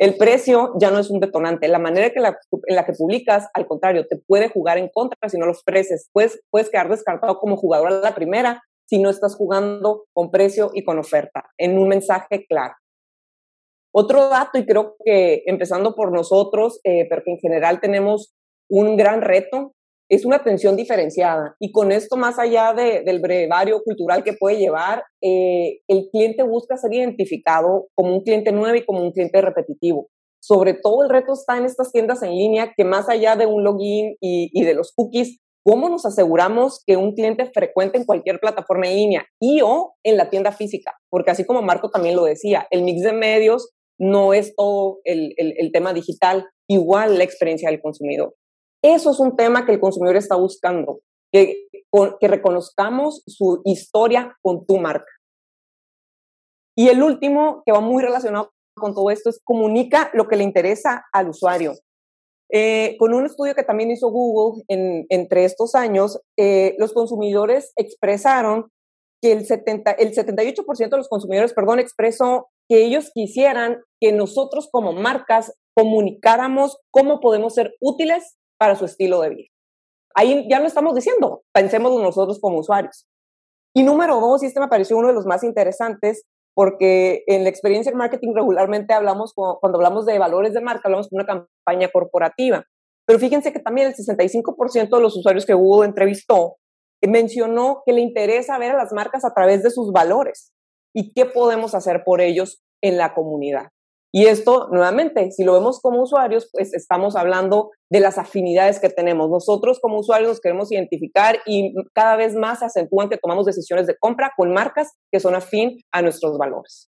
El precio ya no es un detonante. La manera en la que publicas, al contrario, te puede jugar en contra si no los ofreces. Puedes, puedes quedar descartado como jugador a la primera si no estás jugando con precio y con oferta, en un mensaje claro. Otro dato, y creo que empezando por nosotros, eh, pero que en general tenemos un gran reto, es una atención diferenciada. Y con esto, más allá del brevario cultural que puede llevar, eh, el cliente busca ser identificado como un cliente nuevo y como un cliente repetitivo. Sobre todo el reto está en estas tiendas en línea que más allá de un login y, y de los cookies, ¿Cómo nos aseguramos que un cliente frecuente en cualquier plataforma en línea y o en la tienda física? Porque así como Marco también lo decía, el mix de medios no es todo el, tema digital, igual la experiencia del consumidor. Eso es un tema que el consumidor está buscando, que, que reconozcamos su historia con tu marca. Y el último, que va muy relacionado con todo esto, es comunica lo que le interesa al usuario. Eh, con un estudio que también hizo Google entre estos años, eh, los consumidores expresaron que el, 70, el 78% de los consumidores, perdón, expresó que ellos quisieran que nosotros como marcas comunicáramos cómo podemos ser útiles para su estilo de vida. Ahí ya lo estamos diciendo, pensemos nosotros como usuarios. Y número dos, y este me pareció uno de los más interesantes, porque en la experiencia en marketing regularmente hablamos, cuando hablamos de valores de marca, hablamos de una campaña corporativa. Pero fíjense que también el 65% de los usuarios que Google entrevistó mencionó que le interesa ver a las marcas a través de sus valores. y qué podemos hacer por ellos en la comunidad. Y esto, nuevamente, si lo vemos como usuarios, pues estamos hablando de las afinidades que tenemos. Nosotros como usuarios nos queremos identificar y cada vez más se acentúan que tomamos decisiones de compra con marcas que son afín a nuestros valores.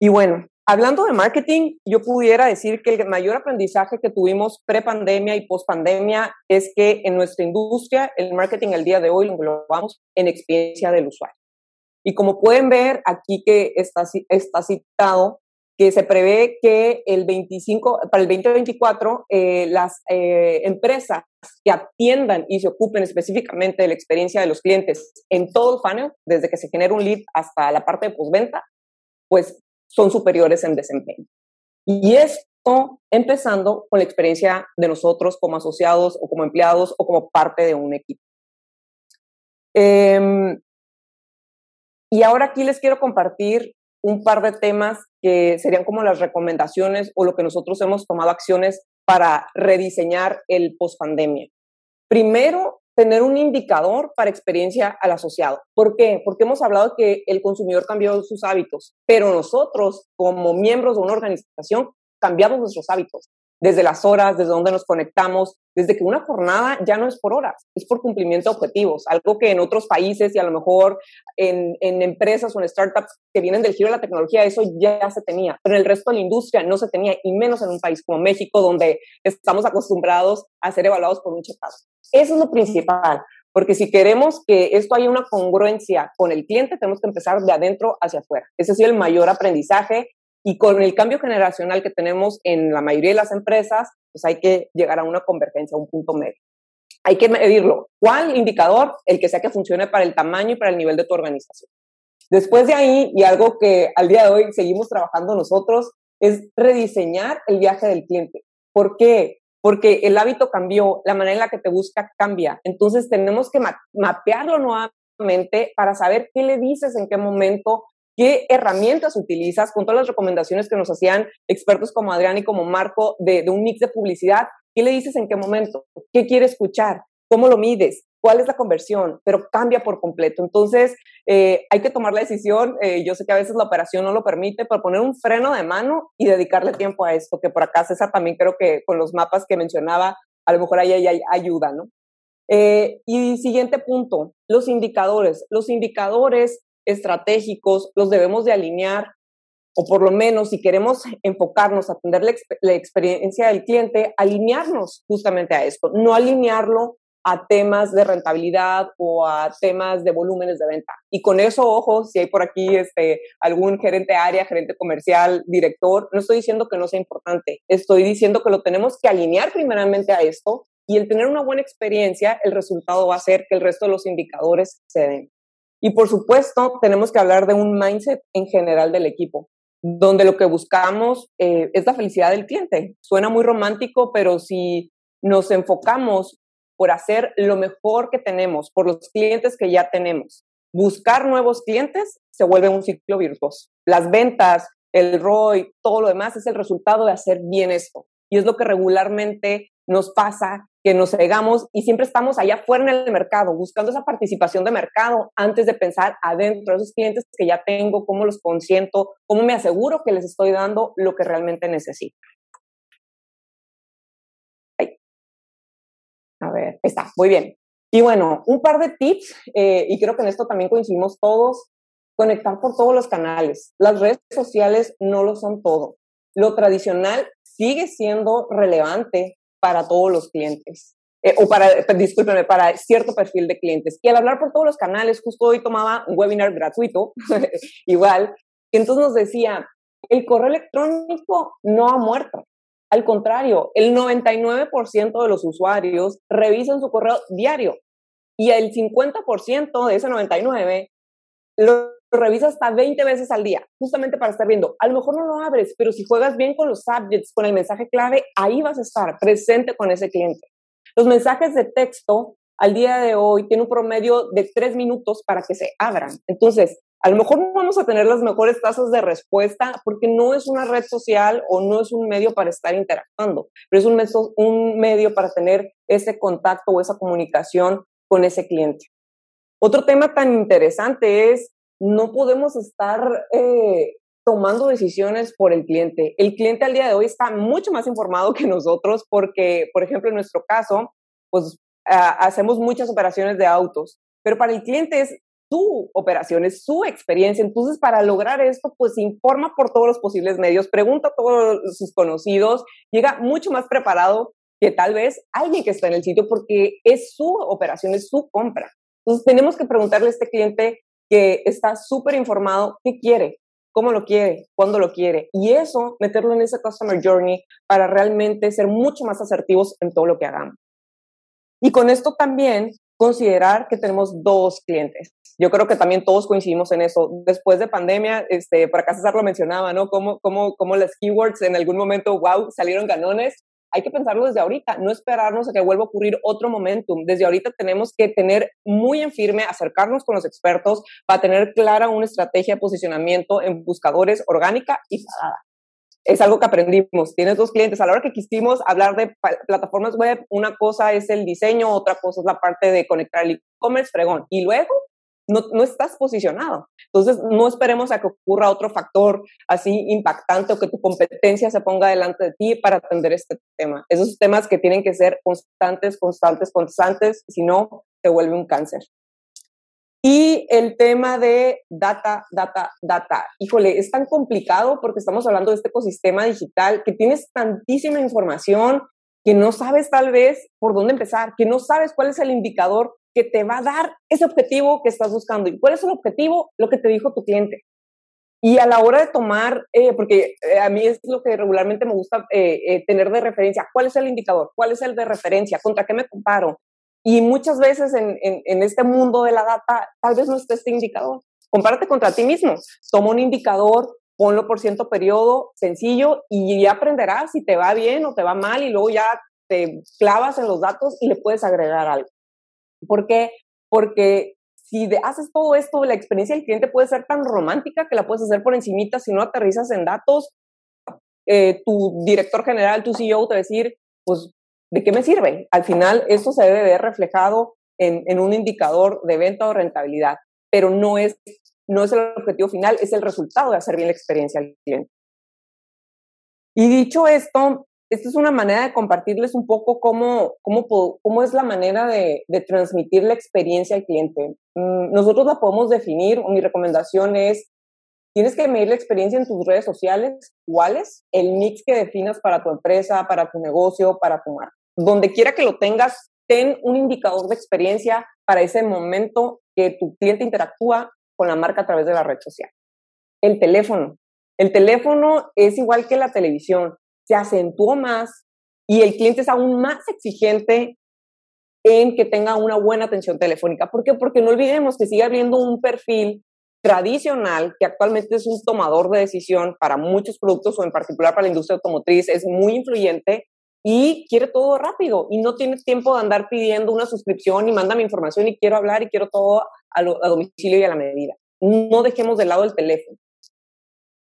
Y bueno, hablando de marketing, yo pudiera decir que el mayor aprendizaje que tuvimos pre-pandemia y post-pandemia es que en nuestra industria el marketing al día de hoy lo englobamos en experiencia del usuario. Y como pueden ver aquí que está, está citado, que se prevé que el 25, para el 2024 eh, las eh, empresas que atiendan y se ocupen específicamente de la experiencia de los clientes en todo el funnel, desde que se genera un lead hasta la parte de postventa, pues son superiores en desempeño. Y esto empezando con la experiencia de nosotros como asociados o como empleados o como parte de un equipo. Eh, y ahora aquí les quiero compartir un par de temas que serían como las recomendaciones o lo que nosotros hemos tomado acciones para rediseñar el post-pandemia. Primero, tener un indicador para experiencia al asociado. ¿Por qué? Porque hemos hablado que el consumidor cambió sus hábitos, pero nosotros, como miembros de una organización, cambiamos nuestros hábitos desde las horas, desde donde nos conectamos, desde que una jornada ya no es por horas, es por cumplimiento de objetivos, algo que en otros países y a lo mejor en, empresas o en startups que vienen del giro de la tecnología, eso ya se tenía, pero en el resto de la industria no se tenía, y menos en un país como México, donde estamos acostumbrados a ser evaluados por un checado. Eso es lo principal, porque si queremos que esto haya una congruencia con el cliente, tenemos que empezar de adentro hacia afuera. Ese ha sido el mayor aprendizaje y con el cambio generacional que tenemos en la mayoría de las empresas, pues hay que llegar a una convergencia, a un punto medio. Hay que medirlo. ¿Cuál indicador? El que sea que funcione para el tamaño y para el nivel de tu organización. Después de ahí, y algo que al día de hoy seguimos trabajando nosotros, es rediseñar el viaje del cliente. ¿Por qué? Porque el hábito cambió, la manera en la que te busca cambia. Entonces tenemos que mapearlo nuevamente para saber qué le dices en qué momento, qué herramientas utilizas con todas las recomendaciones que nos hacían expertos como Adrián y como Marco de, un mix de publicidad. ¿Qué le dices en qué momento? ¿Qué quiere escuchar? ¿Cómo lo mides? ¿Cuál es la conversión? Pero cambia por completo. Entonces, eh, hay que tomar la decisión. Eh, yo sé que a veces la operación no lo permite, pero poner un freno de mano y dedicarle tiempo a esto, que por acá César también creo que con los mapas que mencionaba, a lo mejor ahí hay, ayuda, ¿no? Eh, y siguiente punto, los indicadores. Los indicadores estratégicos los debemos de alinear o por lo menos si queremos enfocarnos a atender la, experiencia del cliente, alinearnos justamente a esto, no alinearlo a temas de rentabilidad o a temas de volúmenes de venta. Y con eso, ojo, si hay por aquí este, algún gerente área, gerente comercial, director, no estoy diciendo que no sea importante, estoy diciendo que lo tenemos que alinear primeramente a esto y el tener una buena experiencia, el resultado va a ser que el resto de los indicadores se den. Y por supuesto, tenemos que hablar de un mindset en general del equipo, donde lo que buscamos eh, es la felicidad del cliente. Suena muy romántico, pero si nos enfocamos por hacer lo mejor que tenemos, por los clientes que ya tenemos, buscar nuevos clientes, se vuelve un ciclo virtuoso. Las ventas, el ROI, todo lo demás es el resultado de hacer bien esto. Y es lo que regularmente nos pasa que nos cegamos y siempre estamos allá afuera en el mercado, buscando esa participación de mercado antes de pensar adentro de esos clientes que ya tengo, cómo los consiento, cómo me aseguro que les estoy dando lo que realmente necesito. A ver, está, muy bien. Y bueno, un par de tips, eh, y creo que en esto también coincidimos todos, conectar por todos los canales. Las redes sociales no lo son todo. Lo tradicional sigue siendo relevante para todos los clientes. Eh, o para, discúlpenme, para cierto perfil de clientes. Y al hablar por todos los canales, justo hoy tomaba un webinar gratuito, *laughs* igual, y entonces nos decía, el correo electrónico no ha muerto. Al contrario, el 99% de los usuarios revisan su correo diario y el 50% de ese 99 lo revisa hasta 20 veces al día, justamente para estar viendo. A lo mejor no lo abres, pero si juegas bien con los subjects, con el mensaje clave, ahí vas a estar presente con ese cliente. Los mensajes de texto al día de hoy tienen un promedio de tres minutos para que se abran. Entonces, a lo mejor no vamos a tener las mejores tasas de respuesta porque no es una red social o no es un medio para estar interactuando, pero es un, un medio para tener ese contacto o esa comunicación con ese cliente. Otro tema tan interesante es no podemos estar eh, tomando decisiones por el cliente. El cliente al día de hoy está mucho más informado que nosotros porque, por ejemplo, en nuestro caso, pues hacemos muchas operaciones de autos, pero para el cliente es su operación, es su experiencia. Entonces, para lograr esto, pues informa por todos los posibles medios, pregunta a todos sus conocidos, llega mucho más preparado que tal vez alguien que está en el sitio porque es su operación, es su compra. Entonces, tenemos que preguntarle a este cliente que está súper informado qué quiere, cómo lo quiere, cuándo lo quiere. Y eso, meterlo en ese customer journey para realmente ser mucho más asertivos en todo lo que hagamos. Y con esto también considerar que tenemos dos clientes. Yo creo que también todos coincidimos en eso. Después de pandemia, este, por acá César lo mencionaba, ¿no? Como, como, como las keywords en algún momento, wow, salieron ganones. Hay que pensarlo desde ahorita, no esperarnos a que vuelva a ocurrir otro momentum. Desde ahorita tenemos que tener muy en firme, acercarnos con los expertos para tener clara una estrategia de posicionamiento en buscadores orgánica y pagada es algo que aprendimos. Tienes dos clientes. A la hora que quisimos hablar de plataformas web, una cosa es el diseño, otra cosa es la parte de conectar el e-commerce, fregón. Y luego no, no, estás posicionado. Entonces, no esperemos a que ocurra otro factor así impactante o que tu competencia se ponga delante de ti para atender este tema. Esos temas que tienen que ser constantes, constantes, constantes, si no, se vuelve un cáncer. Y el tema de data, data, data. Híjole, es tan complicado porque estamos hablando de este ecosistema digital que tienes tantísima información que no sabes tal vez por dónde empezar, que no sabes cuál es el indicador que te va a dar ese objetivo que estás buscando. ¿Y cuál es el objetivo? Lo que te dijo tu cliente. Y a la hora de tomar, eh, porque eh, a mí es lo que regularmente me gusta eh, tener de referencia, ¿cuál es el indicador? ¿Cuál es el de referencia? ¿Contra qué me comparo? Y muchas veces en, en, este mundo de la data, tal vez no esté este indicador. Compárate contra ti mismo. Toma un indicador, ponlo por ciento periodo, sencillo, y ya aprenderás si te va bien o te va mal, y luego ya te clavas en los datos y le puedes agregar algo. ¿Por qué? Porque si haces todo esto, la experiencia del cliente puede ser tan romántica que la puedes hacer por encimita si no aterrizas en datos. Eh, tu director general, tu CEO te va a decir, pues ¿de qué me sirve? Al final, eso se debe ver reflejado en, un indicador de venta o rentabilidad, pero no es, no es el objetivo final, es el resultado de hacer bien la experiencia al cliente. Y dicho esto, esta es una manera de compartirles un poco cómo, cómo, cómo es la manera de, transmitir la experiencia al cliente. Mm, nosotros la podemos definir, mi recomendación es Tienes que medir la experiencia en tus redes sociales, cuáles, el mix que definas para tu empresa, para tu negocio, para tu marca. Donde quiera que lo tengas, ten un indicador de experiencia para ese momento que tu cliente interactúa con la marca a través de la red social. El teléfono. El teléfono es igual que la televisión, se acentuó más y el cliente es aún más exigente en que tenga una buena atención telefónica. ¿Por qué? Porque no olvidemos que sigue habiendo un perfil tradicional, que actualmente es un tomador de decisión para muchos productos o en particular para la industria automotriz, es muy influyente y quiere todo rápido y no tiene tiempo de andar pidiendo una suscripción y manda mi información y quiero hablar y quiero todo a, a domicilio y a la medida. No dejemos de lado el teléfono.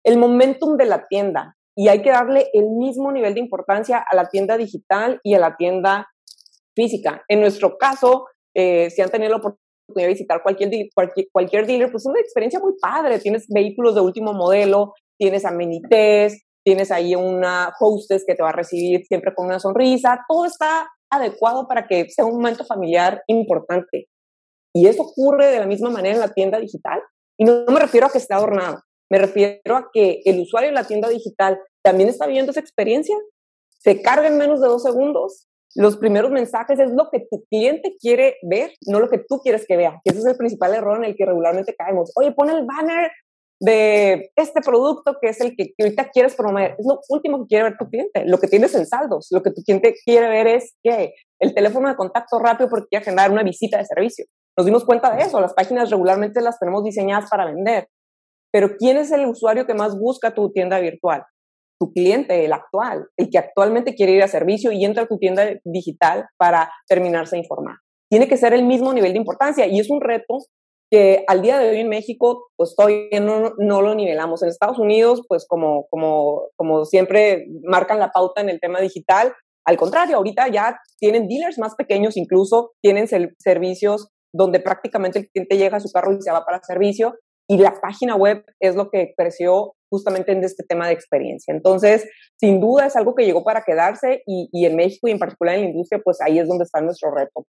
El momentum de la tienda y hay que darle el mismo nivel de importancia a la tienda digital y a la tienda física. En nuestro caso, eh, si han tenido la oportunidad a visitar cualquier, cualquier, cualquier dealer, pues es una experiencia muy padre. Tienes vehículos de último modelo, tienes amenités, tienes ahí una hostess que te va a recibir siempre con una sonrisa, todo está adecuado para que sea un momento familiar importante. Y eso ocurre de la misma manera en la tienda digital. Y no, no me refiero a que esté adornado, me refiero a que el usuario de la tienda digital también está viviendo esa experiencia. Se carga en menos de dos segundos, los primeros mensajes es lo que tu cliente quiere ver, no lo que tú quieres que vea. ese es el principal error en el que regularmente caemos. Oye, pon el banner de este producto que es el que ahorita quieres promover. Es lo último que quiere ver tu cliente, lo que tienes en saldos. Lo que tu cliente quiere ver es que el teléfono de contacto rápido porque quiere generar una visita de servicio. Nos dimos cuenta de eso. Las páginas regularmente las tenemos diseñadas para vender. Pero ¿quién es el usuario que más busca tu tienda virtual? Tu cliente, el actual, el que actualmente quiere ir a servicio y entra a tu tienda digital para terminarse de informar. Tiene que ser el mismo nivel de importancia y es un reto que al día de hoy en México, pues todavía no, no lo nivelamos. En Estados Unidos, pues como, como, como siempre marcan la pauta en el tema digital, al contrario, ahorita ya tienen dealers más pequeños, incluso tienen servicios donde prácticamente el cliente llega a su carro y se va para servicio y la página web es lo que creció justamente en este tema de experiencia. Entonces, sin duda es algo que llegó para quedarse y, y en México y en particular en la industria, pues ahí es donde está nuestro reto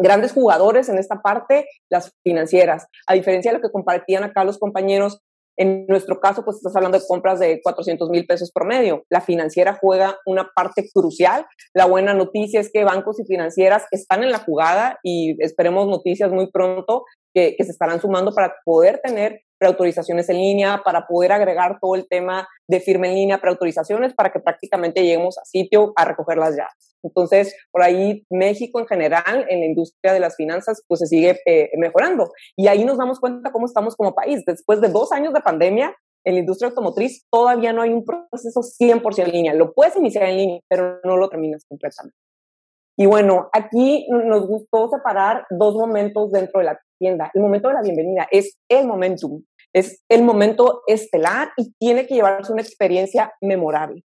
grandes jugadores en esta parte, las financieras. A diferencia de lo que compartían acá los compañeros, en nuestro caso, pues estás hablando de compras de 400 mil pesos promedio. La financiera juega una parte crucial. La buena noticia es que bancos y financieras están en la jugada y esperemos noticias muy pronto que, que se estarán sumando para poder tener preautorizaciones en línea, para poder agregar todo el tema de firma en línea, preautorizaciones, para que prácticamente lleguemos a sitio a recoger las llaves. Entonces, por ahí México en general, en la industria de las finanzas, pues se sigue eh, mejorando. Y ahí nos damos cuenta cómo estamos como país. Después de dos años de pandemia, en la industria automotriz todavía no hay un proceso 100% en línea. Lo puedes iniciar en línea, pero no lo terminas completamente. Y bueno, aquí nos gustó separar dos momentos dentro de la tienda. El momento de la bienvenida es el momentum, es el momento estelar y tiene que llevarse una experiencia memorable,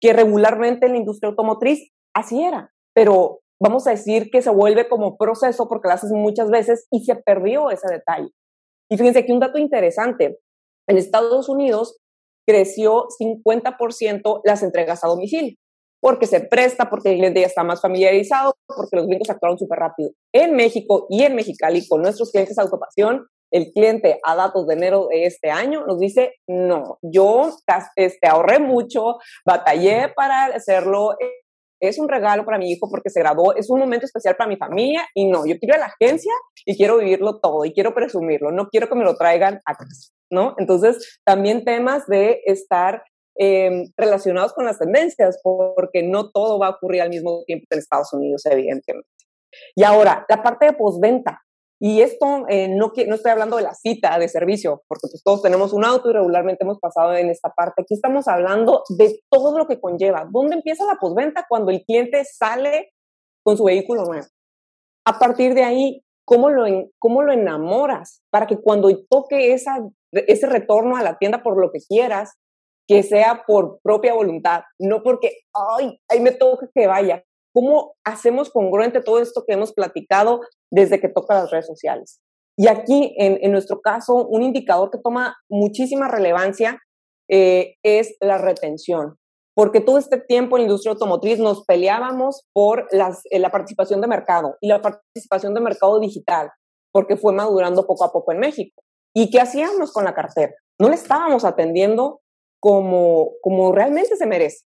que regularmente en la industria automotriz así era, pero vamos a decir que se vuelve como proceso porque lo haces muchas veces y se perdió ese detalle. Y fíjense que un dato interesante, en Estados Unidos creció 50% las entregas a domicilio porque se presta, porque el cliente ya está más familiarizado, porque los gringos actuaron súper rápido. En México y en Mexicali, con nuestros clientes de autopasión, el cliente a datos de enero de este año nos dice, no, yo este, ahorré mucho, batallé para hacerlo, es un regalo para mi hijo porque se graduó, es un momento especial para mi familia y no, yo quiero ir a la agencia y quiero vivirlo todo y quiero presumirlo, no quiero que me lo traigan a casa, ¿no? Entonces, también temas de estar Em, relacionados con las tendencias, porque no todo va a ocurrir al mismo tiempo en Estados Unidos, evidentemente. Y ahora, la parte de postventa. Y esto eh, no, no estoy hablando de la cita de servicio, porque pues todos tenemos un auto y regularmente hemos pasado en esta parte. Aquí estamos hablando de todo lo que conlleva. ¿Dónde empieza la postventa? Cuando el cliente sale con su vehículo nuevo. A partir de ahí, ¿cómo lo, cómo lo enamoras para que cuando toque esa, ese retorno a la tienda por lo que quieras, que sea por propia voluntad, no porque, ay, ahí me toca que vaya. ¿Cómo hacemos congruente todo esto que hemos platicado desde que toca las redes sociales? Y aquí, en, en nuestro caso, un indicador que toma muchísima relevancia eh, es la retención. Porque todo este tiempo en la industria automotriz nos peleábamos por eh, la participación de mercado y la participación de mercado digital, porque fue madurando poco a poco en México. ¿Y qué hacíamos con la cartera? No le estábamos atendiendo como, como realmente se merece.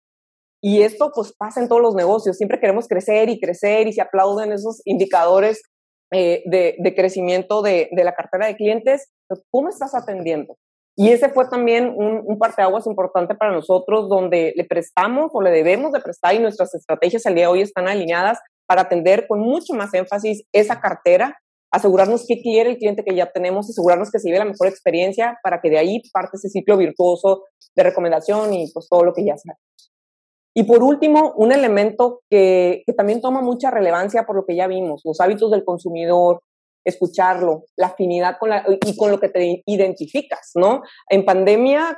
Y esto pues pasa en todos los negocios. Siempre queremos crecer y crecer y se aplauden esos indicadores eh, de, de, crecimiento de, de, la cartera de clientes. ¿Cómo estás atendiendo? Y ese fue también un, un parteaguas importante para nosotros donde le prestamos o le debemos de prestar y nuestras estrategias el día de hoy están alineadas para atender con mucho más énfasis esa cartera asegurarnos qué quiere el cliente que ya tenemos, asegurarnos que se lleve la mejor experiencia para que de ahí parte ese ciclo virtuoso de recomendación y pues todo lo que ya sabemos. Y por último, un elemento que, que también toma mucha relevancia por lo que ya vimos, los hábitos del consumidor, escucharlo, la afinidad con la, y con lo que te identificas, ¿no? En pandemia,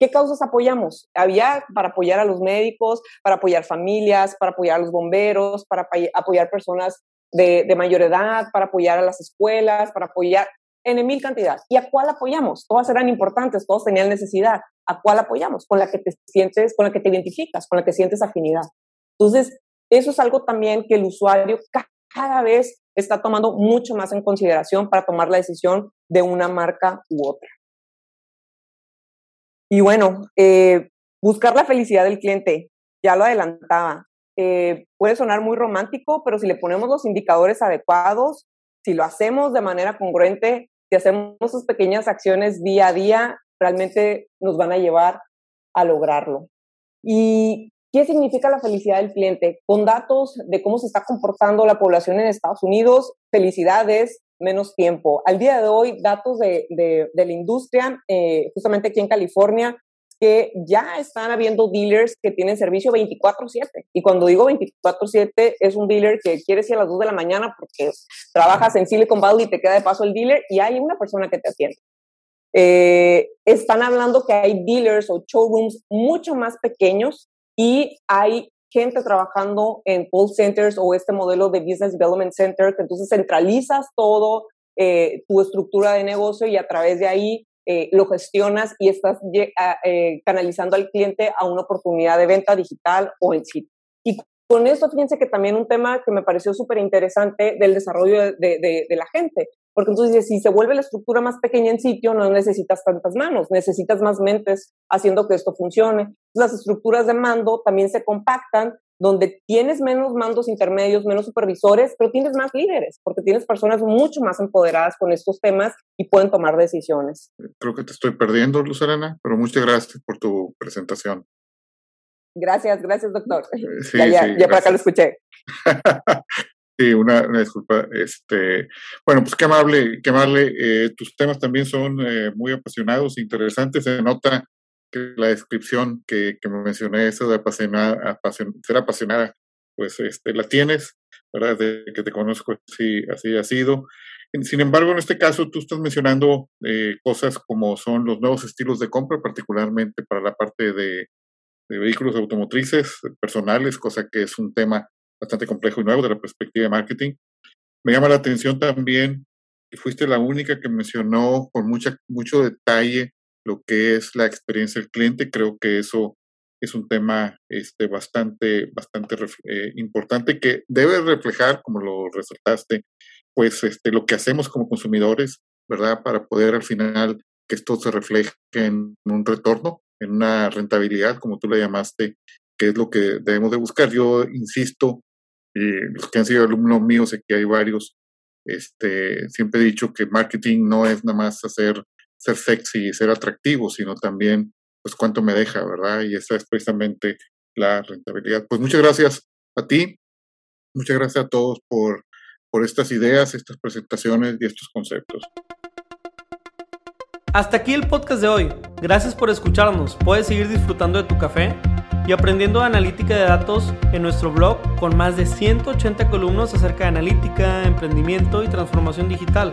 ¿qué causas apoyamos? Había para apoyar a los médicos, para apoyar familias, para apoyar a los bomberos, para apoyar personas de, mayor edad, para apoyar a las escuelas, para apoyar en mil cantidad. ¿Y a cuál apoyamos? Todas eran importantes, todos tenían necesidad. ¿A cuál apoyamos? Con la que te sientes, con la que te identificas, con la que sientes afinidad. Entonces, eso es algo también que el usuario cada vez está tomando mucho más en consideración para tomar la decisión de una marca u otra. Y bueno, eh, buscar la felicidad del cliente, ya lo adelantaba. Eh, puede sonar muy romántico, pero si le ponemos los indicadores adecuados, si lo hacemos de manera congruente, si hacemos esas pequeñas acciones día a día, realmente nos van a llevar a lograrlo. ¿Y qué significa la felicidad del cliente? Con datos de cómo se está comportando la población en Estados Unidos, felicidades, menos tiempo. Al día de hoy, datos de, de, la industria, eh, justamente aquí en California, que ya están habiendo dealers que tienen servicio 24/7. Y cuando digo 24/7, es un dealer que quieres ir a las 2 de la mañana porque trabajas en Silicon Valley y te queda de paso el dealer y hay una persona que te atiende. Eh, están hablando que hay dealers o showrooms mucho más pequeños y hay gente trabajando en call centers o este modelo de Business Development Center, que entonces centralizas todo, eh, tu estructura de negocio y a través de ahí eh, lo gestionas y estás eh, canalizando al cliente a una oportunidad de venta digital o en sitio. Y con esto, fíjense que también un tema que me pareció súper interesante del desarrollo de, la gente, porque entonces si se vuelve la estructura más pequeña en sitio, no necesitas tantas manos, necesitas más mentes haciendo que esto funcione. Las estructuras de mando también se compactan, donde tienes menos mandos intermedios, menos supervisores, pero tienes más líderes, porque tienes personas mucho más empoderadas con estos temas y pueden tomar decisiones. Creo que te estoy perdiendo, Lucerana, pero muchas gracias por tu presentación. Gracias, gracias, doctor. *laughs* Sí, ya, ya, para acá lo escuché. *laughs* sí, una, disculpa. Este, bueno, pues qué amable, qué amable. Eh, tus temas también son eh, muy apasionados, interesantes. Se nota que la descripción que, que me mencioné, eso de apasionar, ser apasionada, pues este, la tienes, ¿verdad? Desde que te conozco, sí, así ha sido. Sin embargo, en este caso, tú estás mencionando eh, cosas como son los nuevos estilos de compra, particularmente para la parte de de vehículos automotrices personales, cosa que es un tema bastante complejo y nuevo de la perspectiva de marketing. Me llama la atención también que fuiste la única que mencionó con mucha, mucho detalle lo que es la experiencia del cliente. Creo que eso es un tema este, bastante, bastante eh, importante que debe reflejar, como lo resaltaste, pues este, lo que hacemos como consumidores, ¿verdad? Para poder al final que esto se refleje en un retorno en una rentabilidad, como tú la llamaste, que es lo que debemos de buscar. Yo insisto, y los que han sido alumnos míos, que hay varios, este, siempre he dicho que marketing no es nada más hacer ser sexy y ser atractivo, sino también, pues, cuánto me deja, ¿verdad? Y esa es precisamente la rentabilidad. Pues muchas gracias a ti, muchas gracias a todos por, por estas ideas, estas presentaciones y estos conceptos. Hasta aquí el podcast de hoy. Gracias por escucharnos. Puedes seguir disfrutando de tu café y aprendiendo analítica de datos en nuestro blog con más de 180 columnas acerca de analítica, emprendimiento y transformación digital.